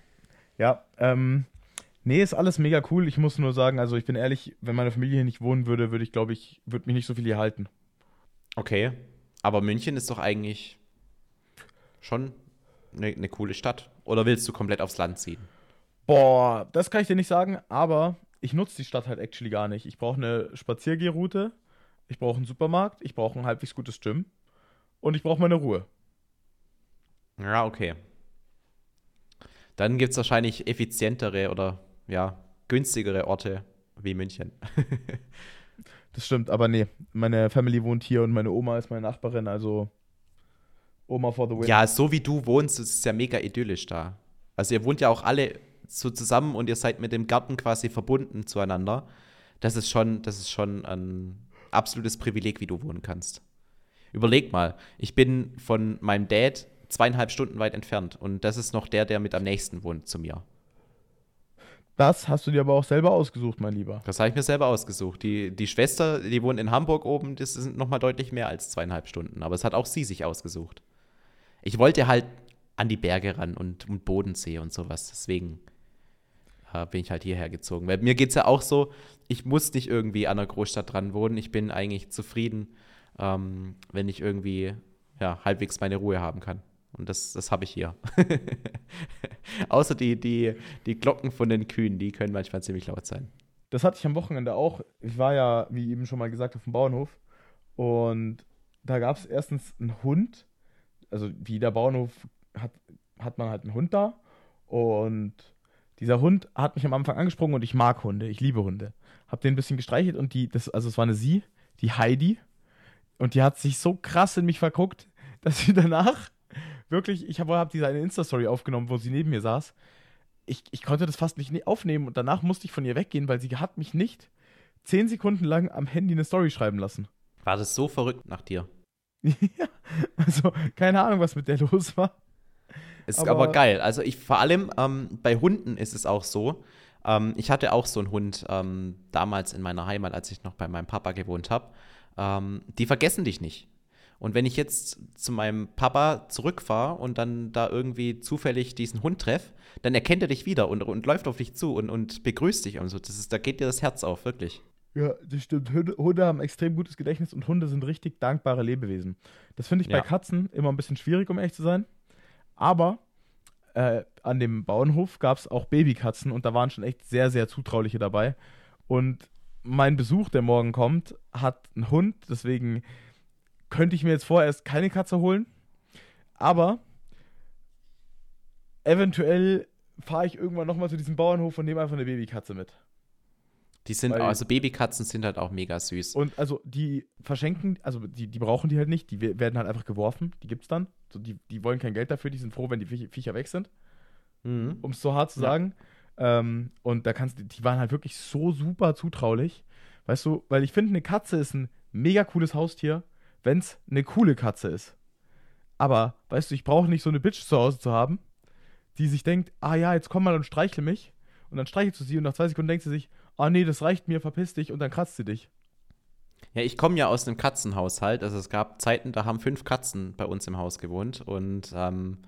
Ja, ähm, nee, ist alles mega cool. Ich muss nur sagen, also ich bin ehrlich, wenn meine Familie hier nicht wohnen würde, würde ich, glaube ich, würde mich nicht so viel hier halten. Okay, aber München ist doch eigentlich schon eine, eine coole Stadt. Oder willst du komplett aufs Land ziehen? Boah, das kann ich dir nicht sagen, aber ich nutze die Stadt halt actually gar nicht. Ich brauche eine Spaziergehroute, ich brauche einen Supermarkt, ich brauche ein halbwegs gutes Gym und ich brauche meine Ruhe. Ja, okay. Dann gibt es wahrscheinlich effizientere oder ja, günstigere Orte wie München. das stimmt, aber nee, meine Family wohnt hier und meine Oma ist meine Nachbarin, also Oma for the win. Ja, so wie du wohnst, ist es ja mega idyllisch da. Also ihr wohnt ja auch alle so zusammen und ihr seid mit dem Garten quasi verbunden zueinander. Das ist schon, das ist schon ein absolutes Privileg, wie du wohnen kannst. Überleg mal, ich bin von meinem Dad zweieinhalb Stunden weit entfernt. Und das ist noch der, der mit am nächsten wohnt zu mir. Das hast du dir aber auch selber ausgesucht, mein Lieber. Das habe ich mir selber ausgesucht. Die, die Schwester, die wohnt in Hamburg oben, das sind nochmal deutlich mehr als zweieinhalb Stunden. Aber es hat auch sie sich ausgesucht. Ich wollte halt an die Berge ran und, und Bodensee und sowas. Deswegen äh, bin ich halt hierher gezogen. Weil mir geht es ja auch so, ich muss nicht irgendwie an einer Großstadt dran wohnen. Ich bin eigentlich zufrieden, ähm, wenn ich irgendwie ja, halbwegs meine Ruhe haben kann. Und das, das habe ich hier. Außer die, die, die Glocken von den Kühen, die können manchmal ziemlich laut sein. Das hatte ich am Wochenende auch. Ich war ja, wie eben schon mal gesagt, auf dem Bauernhof. Und da gab es erstens einen Hund. Also wie jeder Bauernhof hat, hat man halt einen Hund da. Und dieser Hund hat mich am Anfang angesprungen und ich mag Hunde. Ich liebe Hunde. Hab den ein bisschen gestreichelt und die, das, also es war eine sie, die Heidi. Und die hat sich so krass in mich verguckt, dass sie danach wirklich, ich habe hab diese eine Insta-Story aufgenommen, wo sie neben mir saß. Ich, ich konnte das fast nicht ne-, aufnehmen und danach musste ich von ihr weggehen, weil sie hat mich nicht zehn Sekunden lang am Handy eine Story schreiben lassen. War das so verrückt nach dir? ja, also keine Ahnung, was mit der los war. Ist aber, aber geil. Also ich vor allem ähm, bei Hunden ist es auch so. Ähm, ich hatte auch so einen Hund ähm, damals in meiner Heimat, als ich noch bei meinem Papa gewohnt habe. Ähm, die vergessen dich nicht. Und wenn ich jetzt zu meinem Papa zurückfahre und dann da irgendwie zufällig diesen Hund treffe, dann erkennt er dich wieder und, und läuft auf dich zu und, und begrüßt dich und so. Das ist, da geht dir das Herz auf, wirklich. Ja, das stimmt. Hunde haben extrem gutes Gedächtnis und Hunde sind richtig dankbare Lebewesen. Das finde ich ja. bei Katzen immer ein bisschen schwierig, um ehrlich zu sein. Aber äh, an dem Bauernhof gab es auch Babykatzen und da waren schon echt sehr, sehr zutrauliche dabei. Und mein Besuch, der morgen kommt, hat einen Hund, deswegen könnte ich mir jetzt vorerst keine Katze holen. Aber eventuell fahre ich irgendwann nochmal zu diesem Bauernhof und nehme einfach eine Babykatze mit. Die sind, Weil, also Babykatzen sind halt auch mega süß. Und also die verschenken, also die, die brauchen die halt nicht, die werden halt einfach geworfen, die gibt's dann. So, die, die wollen kein Geld dafür, die sind froh, wenn die Viecher weg sind. Mhm. Um es so hart zu ja. sagen. Ähm, und da kannst du, die waren halt wirklich so super zutraulich. Weißt du, weil ich finde, eine Katze ist ein mega cooles Haustier wenn es eine coole Katze ist. Aber, weißt du, ich brauche nicht so eine Bitch zu Hause zu haben, die sich denkt, ah ja, jetzt komm mal und streichle mich. Und dann streichelst du sie und nach zwei Sekunden denkt sie sich, ah nee, das reicht mir, verpiss dich und dann kratzt sie dich. Ja, ich komme ja aus einem Katzenhaushalt. Also es gab Zeiten, da haben fünf Katzen bei uns im Haus gewohnt. Und ähm,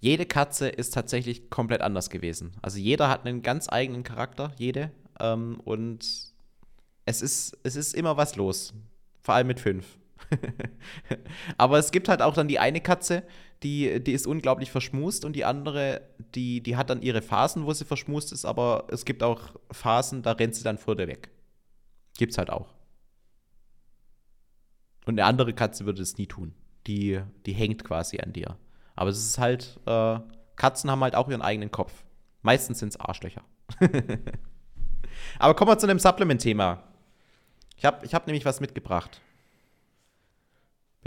Jede Katze ist tatsächlich komplett anders gewesen. Also jeder hat einen ganz eigenen Charakter, jede. Ähm, und es ist, es ist immer was los. Vor allem mit fünf. Aber es gibt halt auch dann die eine Katze, die, die ist unglaublich verschmust und die andere, die, die hat dann ihre Phasen, wo sie verschmust ist, aber es gibt auch Phasen, da rennt sie dann vor dir weg. Gibt's halt auch. Und eine andere Katze würde es nie tun. Die, die hängt quasi an dir. Aber es ist halt, äh, Katzen haben halt auch ihren eigenen Kopf. Meistens sind es Arschlöcher. Aber kommen wir zu einem Supplement-Thema. Ich habe ich hab nämlich was mitgebracht.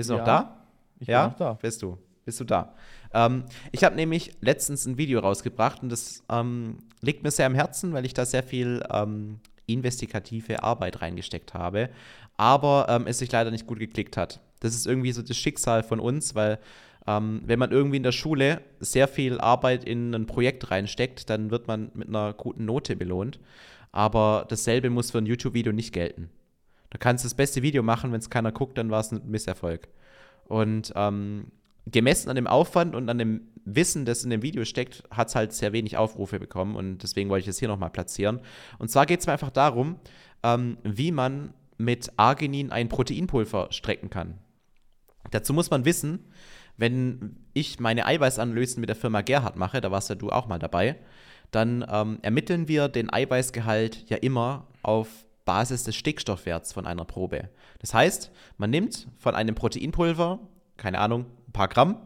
Bist du ja, noch da? Ich ja? bin noch da. Bist du? Bist du da? Ähm, ich habe nämlich letztens ein Video rausgebracht und das ähm, liegt mir sehr am Herzen, weil ich da sehr viel ähm, investigative Arbeit reingesteckt habe, aber ähm, es sich leider nicht gut geklickt hat. Das ist irgendwie so das Schicksal von uns, weil ähm, wenn man irgendwie in der Schule sehr viel Arbeit in ein Projekt reinsteckt, dann wird man mit einer guten Note belohnt. Aber dasselbe muss für ein YouTube-Video nicht gelten. Da kannst du das beste Video machen, wenn es keiner guckt, dann war es ein Misserfolg. Und ähm, gemessen an dem Aufwand und an dem Wissen, das in dem Video steckt, hat es halt sehr wenig Aufrufe bekommen und deswegen wollte ich es hier nochmal platzieren. Und zwar geht es mir einfach darum, ähm, wie man mit Arginin ein Proteinpulver strecken kann. Dazu muss man wissen, wenn ich meine Eiweißanalysen mit der Firma Gerhard mache, da warst ja du auch mal dabei, dann ähm, ermitteln wir den Eiweißgehalt ja immer auf Basis des Stickstoffwerts von einer Probe. Das heißt, man nimmt von einem Proteinpulver, keine Ahnung, ein paar Gramm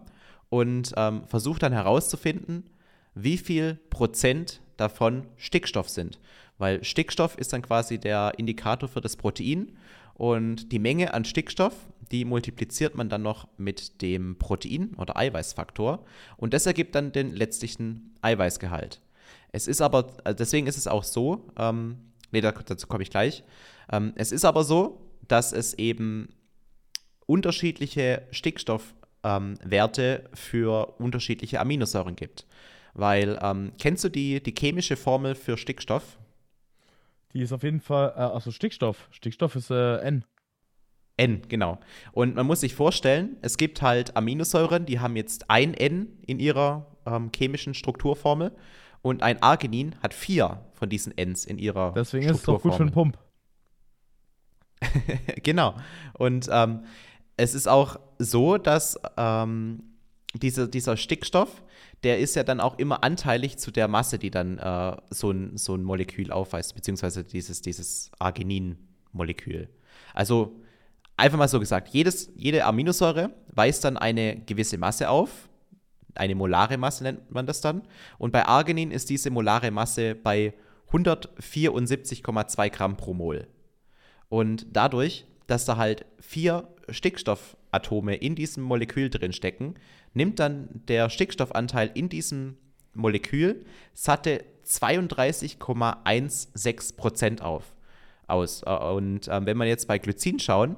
und ähm, versucht dann herauszufinden, wie viel Prozent davon Stickstoff sind. Weil Stickstoff ist dann quasi der Indikator für das Protein und die Menge an Stickstoff, die multipliziert man dann noch mit dem Protein- oder Eiweißfaktor und das ergibt dann den letztlichen Eiweißgehalt. Es ist aber, also deswegen ist es auch so, ähm, nee, dazu komme ich gleich. Ähm, es ist aber so, dass es eben unterschiedliche Stickstoffwerte ähm, für unterschiedliche Aminosäuren gibt. Weil, ähm, kennst du die, die chemische Formel für Stickstoff? Die ist auf jeden Fall, äh, also Stickstoff. Stickstoff ist äh, N. N, genau. Und man muss sich vorstellen, es gibt halt Aminosäuren, die haben jetzt ein N in ihrer ähm, chemischen Strukturformel und ein Arginin hat vier von diesen Ns in ihrer Deswegen ist es doch gut für einen Pump. genau. Und ähm, es ist auch so, dass ähm, diese, dieser Stickstoff, der ist ja dann auch immer anteilig zu der Masse, die dann äh, so, ein, so ein Molekül aufweist, beziehungsweise dieses, dieses Arginin-Molekül. Also einfach mal so gesagt, jedes, jede Aminosäure weist dann eine gewisse Masse auf, eine molare Masse nennt man das dann. Und bei Arginin ist diese molare Masse bei 174,2 Gramm pro Mol. Und dadurch, dass da halt vier Stickstoffatome in diesem Molekül drin stecken, nimmt dann der Stickstoffanteil in diesem Molekül satte 32,16 Prozent auf. Aus. Und ähm, wenn man jetzt bei Glycin schauen,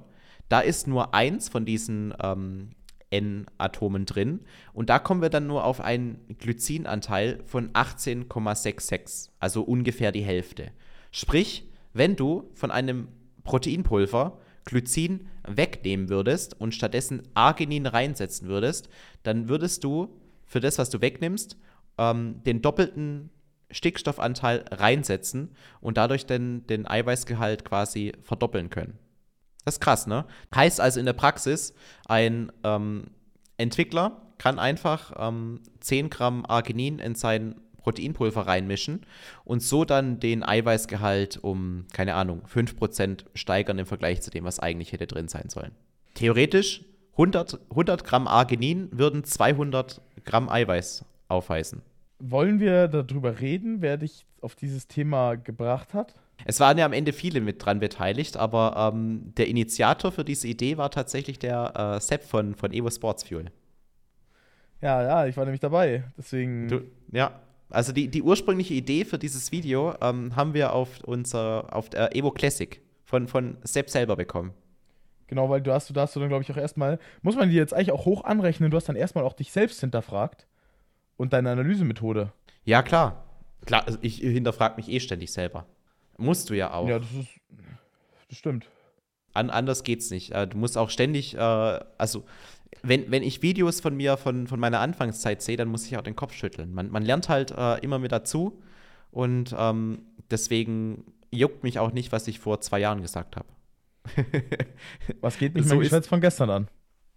da ist nur eins von diesen ähm, N-Atomen drin. Und da kommen wir dann nur auf einen Glycinanteil von 18,66, also ungefähr die Hälfte. Sprich, wenn du von einem Proteinpulver Glycin wegnehmen würdest und stattdessen Arginin reinsetzen würdest, dann würdest du für das, was du wegnimmst, ähm, den doppelten Stickstoffanteil reinsetzen und dadurch den, den Eiweißgehalt quasi verdoppeln können. Das ist krass, ne? Heißt also in der Praxis, ein ähm, Entwickler kann einfach ähm, 10 Gramm Arginin in sein Proteinpulver reinmischen und so dann den Eiweißgehalt um, keine Ahnung, 5% steigern im Vergleich zu dem, was eigentlich hätte drin sein sollen. Theoretisch 100, 100 Gramm Arginin würden 200 Gramm Eiweiß aufweisen. Wollen wir darüber reden, wer dich auf dieses Thema gebracht hat? Es waren ja am Ende viele mit dran beteiligt, aber ähm, der Initiator für diese Idee war tatsächlich der äh, Sepp von, von Evo Sports Fuel. Ja, ja, ich war nämlich dabei. Deswegen. Du, ja, also die, die ursprüngliche Idee für dieses Video ähm, haben wir auf unser auf der Evo Classic von, von Sepp selber bekommen. Genau, weil du hast, du hast du dann, glaube ich, auch erstmal, muss man dir jetzt eigentlich auch hoch anrechnen, du hast dann erstmal auch dich selbst hinterfragt und deine Analysemethode. Ja, klar. Klar, also ich hinterfrage mich eh ständig selber. Musst du ja auch. Ja, das ist. Das stimmt. An, anders geht's nicht. Äh, du musst auch ständig, äh, also wenn, wenn ich Videos von mir von, von meiner Anfangszeit sehe, dann muss ich auch den Kopf schütteln. Man, man lernt halt äh, immer mit dazu und ähm, deswegen juckt mich auch nicht, was ich vor zwei Jahren gesagt habe. was geht nicht so mehr von gestern an?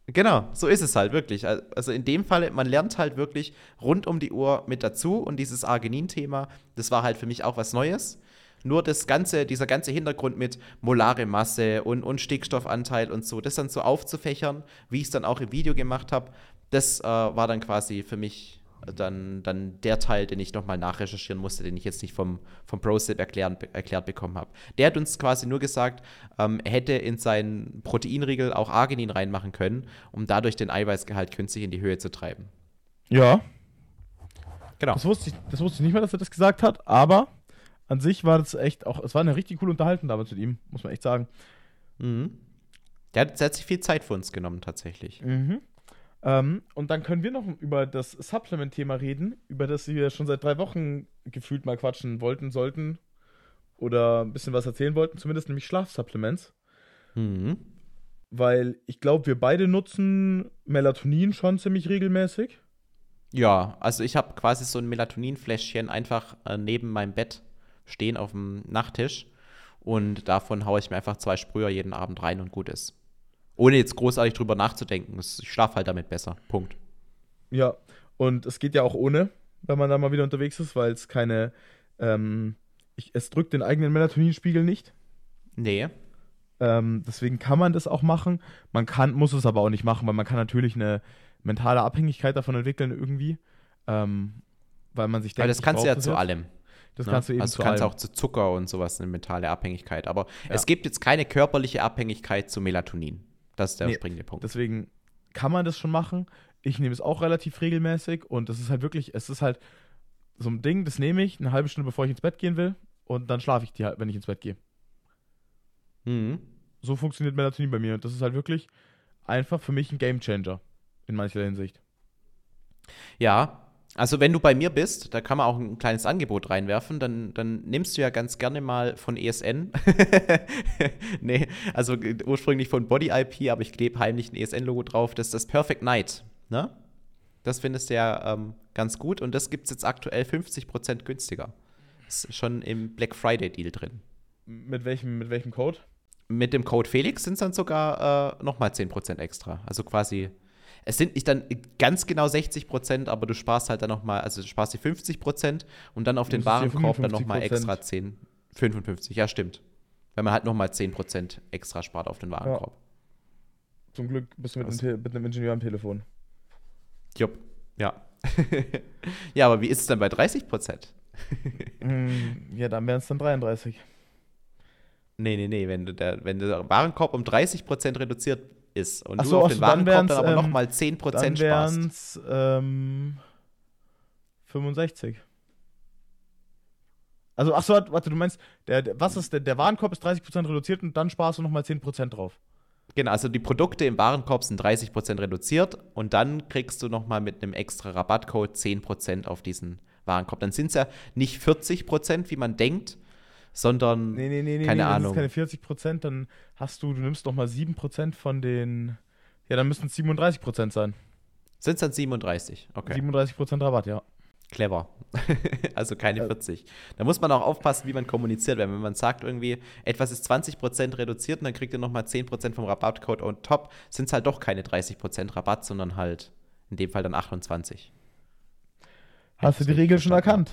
Genau, so ist es halt wirklich. Also in dem Fall, man lernt halt wirklich rund um die Uhr mit dazu und dieses Arginin-Thema, das war halt für mich auch was Neues. Nur das ganze, dieser ganze Hintergrund mit molare Masse und, und Stickstoffanteil und so, das dann so aufzufächern, wie ich es dann auch im Video gemacht habe, das äh, war dann quasi für mich dann, dann der Teil, den ich nochmal nachrecherchieren musste, den ich jetzt nicht vom, vom ProSip erklären, erklärt bekommen habe. Der hat uns quasi nur gesagt, ähm, er hätte in seinen Proteinriegel auch Arginin reinmachen können, um dadurch den Eiweißgehalt künstlich in die Höhe zu treiben. Ja. Genau. Das wusste, ich, das wusste ich nicht mehr, dass er das gesagt hat, aber an sich war das echt auch, es war eine richtig coole Unterhaltung damals mit ihm, muss man echt sagen. Mhm. Der hat, der hat sich viel Zeit für uns genommen, tatsächlich. Mhm. Ähm, und dann können wir noch über das Supplement-Thema reden, über das wir schon seit drei Wochen gefühlt mal quatschen wollten, sollten oder ein bisschen was erzählen wollten, zumindest nämlich Schlafsupplements. Mhm. Weil ich glaube, wir beide nutzen Melatonin schon ziemlich regelmäßig. Ja, also ich habe quasi so ein Melatonin-Fläschchen einfach äh, neben meinem Bett stehen auf dem Nachttisch und davon haue ich mir einfach zwei Sprüher jeden Abend rein und gut ist. Ohne jetzt großartig drüber nachzudenken. Ich schlafe halt damit besser. Punkt. Ja, und es geht ja auch ohne, wenn man da mal wieder unterwegs ist, weil es keine, ähm, ich, es drückt den eigenen Melatoninspiegel nicht. Nee. Ähm, deswegen kann man das auch machen. Man kann, muss es aber auch nicht machen, weil man kann natürlich eine mentale Abhängigkeit davon entwickeln irgendwie. Ähm, weil man sich denkt, aber das kannst du ja zu allem. Das ne? kannst du eben also du kannst allem. auch zu Zucker und sowas eine mentale Abhängigkeit. Aber ja. es gibt jetzt keine körperliche Abhängigkeit zu Melatonin. Das ist der nee, springende Punkt. Deswegen kann man das schon machen. Ich nehme es auch relativ regelmäßig und das ist halt wirklich, es ist halt so ein Ding, das nehme ich eine halbe Stunde, bevor ich ins Bett gehen will und dann schlafe ich die halt, wenn ich ins Bett gehe. Mhm. So funktioniert Melatonin bei mir und das ist halt wirklich einfach für mich ein Gamechanger in mancher Hinsicht. Ja, also wenn du bei mir bist, da kann man auch ein kleines Angebot reinwerfen, dann, dann nimmst du ja ganz gerne mal von ESN. nee, also ursprünglich von Body IP, aber ich klebe heimlich ein ESN-Logo drauf. Das ist das Perfect Night. Ne? Das findest du ja ähm, ganz gut und das gibt es jetzt aktuell 50% günstiger. Ist schon im Black Friday-Deal drin. Mit welchem, mit welchem Code? Mit dem Code Felix sind es dann sogar äh, nochmal 10% extra. Also quasi es sind nicht dann ganz genau 60 Prozent, aber du sparst halt dann nochmal, also du sparst die 50 Prozent und dann auf den Warenkorb dann nochmal extra 10, 55, ja stimmt. Wenn man halt nochmal 10 Prozent extra spart auf den Warenkorb. Ja. Zum Glück bist du mit, also. einem, mit einem Ingenieur am Telefon. Jupp, ja. ja, aber wie ist es dann bei 30 Prozent? Mm, ja, dann wären es dann 33. Nee, nee, nee. Wenn, du der, wenn der Warenkorb um 30 Prozent reduziert ist und so, du auf den Warenkorb dann aber ähm, nochmal 10% dann sparst. Ähm, 65. Also, ach so, warte, du meinst, der, der was ist der, der Warenkorb ist 30% reduziert und dann sparst du nochmal 10% drauf. Genau, also die Produkte im Warenkorb sind 30% reduziert und dann kriegst du nochmal mit einem extra Rabattcode 10% auf diesen Warenkorb. Dann sind es ja nicht 40%, wie man denkt, sondern nee, nee, nee, keine nee, Ahnung. Das ist keine 40 Prozent, dann hast du, du nimmst noch mal 7 Prozent von den, ja, dann müssten es 37 Prozent sein. Sind es dann 37? Okay. 37 Prozent Rabatt, ja. Clever. also keine 40. Da muss man auch aufpassen, wie man kommuniziert, weil wenn man sagt irgendwie, etwas ist 20% reduziert und dann kriegt ihr nochmal 10% vom Rabattcode on top, sind es halt doch keine 30% Rabatt, sondern halt in dem Fall dann 28. Hast du die Regel schon erkannt?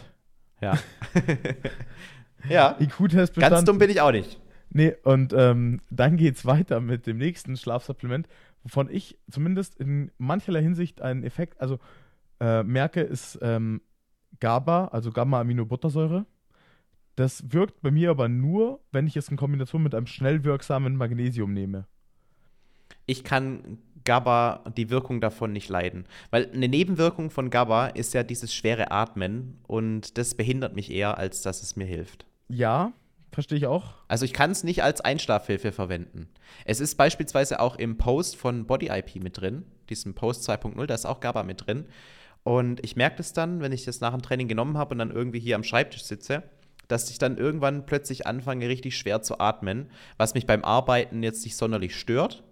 Ja. Ja. IQ-Test bestanden. Ganz dumm bin ich auch nicht. Nee, und ähm, dann es weiter mit dem nächsten Schlafsupplement, wovon ich zumindest in mancherlei Hinsicht einen Effekt, also äh, merke, ist ähm, GABA, also Gamma-Aminobuttersäure. Das wirkt bei mir aber nur, wenn ich es in Kombination mit einem schnell wirksamen Magnesium nehme. Ich kann GABA die Wirkung davon nicht leiden. Weil eine Nebenwirkung von GABA ist ja dieses schwere Atmen und das behindert mich eher, als dass es mir hilft. Ja, verstehe ich auch. Also ich kann es nicht als Einschlafhilfe verwenden. Es ist beispielsweise auch im Post von Body IP mit drin, diesem Post 2.0, da ist auch GABA mit drin. Und ich merke das dann, wenn ich das nach dem Training genommen habe und dann irgendwie hier am Schreibtisch sitze, dass ich dann irgendwann plötzlich anfange, richtig schwer zu atmen, was mich beim Arbeiten jetzt nicht sonderlich stört,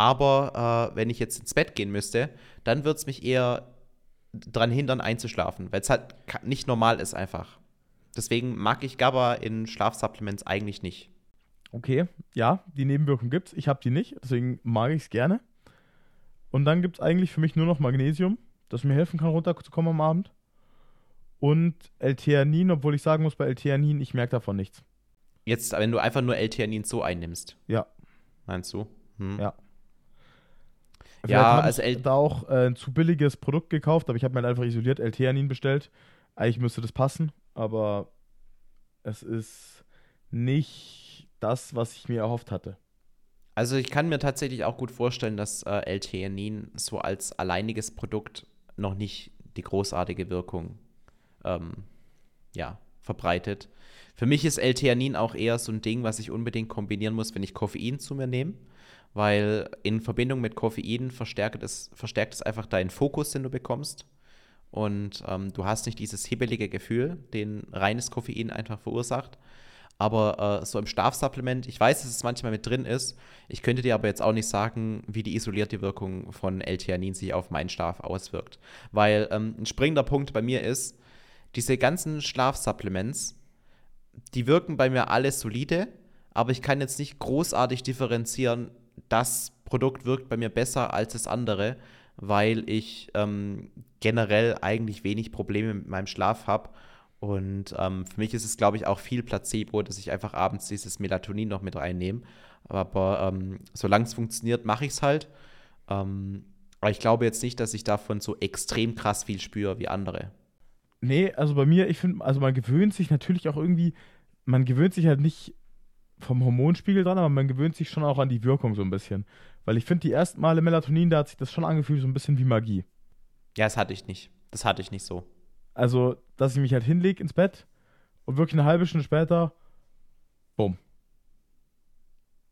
Aber äh, wenn ich jetzt ins Bett gehen müsste, dann wird es mich eher daran hindern, einzuschlafen, weil es halt nicht normal ist einfach. Deswegen mag ich GABA in Schlafsupplements eigentlich nicht. Okay, ja, die Nebenwirkung gibt's. Ich habe die nicht, deswegen mag ich es gerne. Und dann gibt es eigentlich für mich nur noch Magnesium, das mir helfen kann, runterzukommen am Abend. Und L-Theanin, obwohl ich sagen muss, bei L-Theanin, ich merke davon nichts. Jetzt, wenn du einfach nur L-Theanin so einnimmst. Ja. Meinst du? Hm. Ja. Vielleicht ja, also ich da auch äh, ein zu billiges Produkt gekauft, aber ich habe mir halt einfach isoliert L-Theanin bestellt. Eigentlich müsste das passen, aber es ist nicht das, was ich mir erhofft hatte. Also ich kann mir tatsächlich auch gut vorstellen, dass äh, L-Theanin so als alleiniges Produkt noch nicht die großartige Wirkung ähm, ja, verbreitet. Für mich ist L-Theanin auch eher so ein Ding, was ich unbedingt kombinieren muss, wenn ich Koffein zu mir nehme, weil in Verbindung mit Koffein verstärkt es, verstärkt es einfach deinen Fokus, den du bekommst. Und ähm, du hast nicht dieses hibbelige Gefühl, den reines Koffein einfach verursacht. Aber äh, so im Schlafsupplement, ich weiß, dass es manchmal mit drin ist. Ich könnte dir aber jetzt auch nicht sagen, wie die isolierte Wirkung von L-Theanin sich auf meinen Schlaf auswirkt. Weil ähm, ein springender Punkt bei mir ist, diese ganzen Schlafsupplements, die wirken bei mir alle solide, aber ich kann jetzt nicht großartig differenzieren, das Produkt wirkt bei mir besser als das andere, weil ich ähm, generell eigentlich wenig Probleme mit meinem Schlaf habe und ähm, für mich ist es, glaube ich, auch viel Placebo, dass ich einfach abends dieses Melatonin noch mit reinnehme. Aber ähm, solange es funktioniert, mache ich es halt. Ähm, aber ich glaube jetzt nicht, dass ich davon so extrem krass viel spüre wie andere. Nee, also bei mir, ich finde, also man gewöhnt sich natürlich auch irgendwie, man gewöhnt sich halt nicht vom Hormonspiegel dran, aber man gewöhnt sich schon auch an die Wirkung so ein bisschen. Weil ich finde, die ersten Male Melatonin, da hat sich das schon angefühlt, so ein bisschen wie Magie. Ja, das hatte ich nicht. Das hatte ich nicht so. Also, dass ich mich halt hinlege ins Bett und wirklich eine halbe Stunde später, bumm.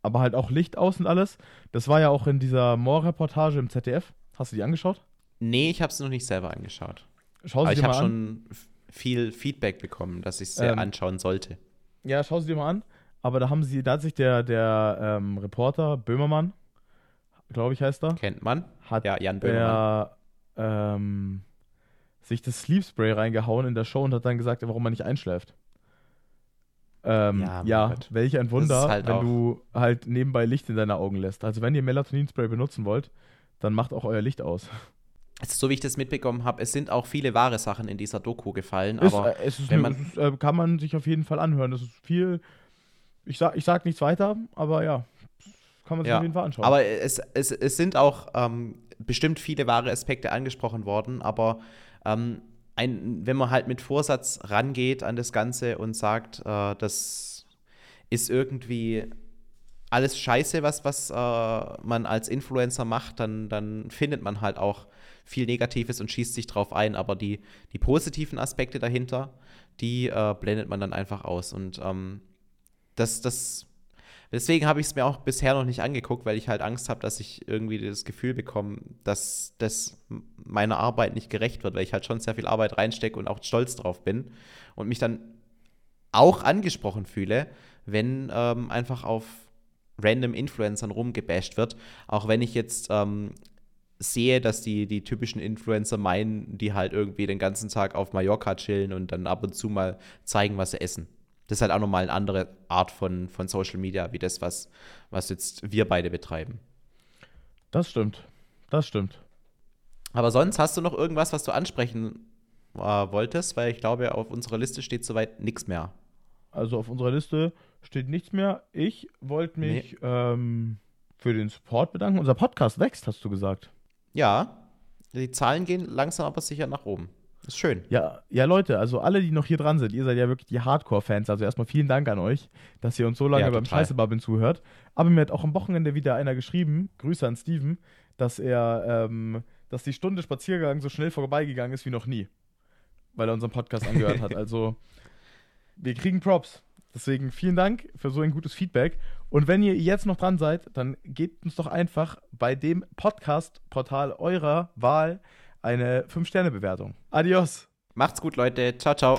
Aber halt auch Licht aus und alles. Das war ja auch in dieser Moor-Reportage im ZDF. Hast du die angeschaut? Nee, ich habe es noch nicht selber angeschaut. Schau sie dir ich habe schon viel Feedback bekommen, dass ich es ähm, anschauen sollte. Ja, schau sie dir mal an. Aber da haben sie, da hat sich der, der ähm, Reporter Böhmermann, glaube ich, heißt er. Kennt man. Hat ja, Jan Böhmermann. Der, ähm, sich das Sleep Spray reingehauen in der Show und hat dann gesagt, warum man nicht einschläft. Ähm, ja, ja welch ein Wunder, halt wenn du halt nebenbei Licht in deine Augen lässt. Also wenn ihr Melatonin-Spray benutzen wollt, dann macht auch euer Licht aus. Also, so wie ich das mitbekommen habe, es sind auch viele wahre Sachen in dieser Doku gefallen. Ist, aber äh, es ist, wenn man, ist, äh, kann man sich auf jeden Fall anhören. Das ist viel. Ich sag, ich sag nichts weiter, aber ja, kann man sich ja, auf jeden Fall anschauen. Aber es, es, es sind auch ähm, bestimmt viele wahre Aspekte angesprochen worden, aber ähm, ein, wenn man halt mit Vorsatz rangeht an das Ganze und sagt, äh, das ist irgendwie alles scheiße, was, was äh, man als Influencer macht, dann, dann findet man halt auch viel Negatives und schießt sich drauf ein. Aber die, die positiven Aspekte dahinter, die äh, blendet man dann einfach aus. Und ähm, das, das Deswegen habe ich es mir auch bisher noch nicht angeguckt, weil ich halt Angst habe, dass ich irgendwie das Gefühl bekomme, dass das meiner Arbeit nicht gerecht wird, weil ich halt schon sehr viel Arbeit reinstecke und auch stolz drauf bin und mich dann auch angesprochen fühle, wenn ähm, einfach auf random Influencern rumgebasht wird. Auch wenn ich jetzt ähm, sehe, dass die, die typischen Influencer meinen, die halt irgendwie den ganzen Tag auf Mallorca chillen und dann ab und zu mal zeigen, was sie essen. Das ist halt auch nochmal eine andere Art von, von Social Media, wie das, was, was jetzt wir beide betreiben. Das stimmt. Das stimmt. Aber sonst hast du noch irgendwas, was du ansprechen äh, wolltest? Weil ich glaube, auf unserer Liste steht soweit nichts mehr. Also auf unserer Liste steht nichts mehr. Ich wollte mich nee. ähm, für den Support bedanken. Unser Podcast wächst, hast du gesagt. Ja, die Zahlen gehen langsam aber sicher nach oben. Ist schön. Ja, ja, Leute, also alle, die noch hier dran sind, ihr seid ja wirklich die Hardcore-Fans. Also erstmal vielen Dank an euch, dass ihr uns so lange ja, beim Scheißebabbeln zuhört. Aber mir hat auch am Wochenende wieder einer geschrieben, Grüße an Steven, dass er, ähm, dass die Stunde Spaziergang so schnell vorbeigegangen ist wie noch nie. Weil er unseren Podcast angehört hat. Also, wir kriegen Props. Deswegen vielen Dank für so ein gutes Feedback. Und wenn ihr jetzt noch dran seid, dann gebt uns doch einfach bei dem Podcast-Portal eurer Wahl eine 5-Sterne-Bewertung. Adios. Macht's gut, Leute. Ciao, ciao.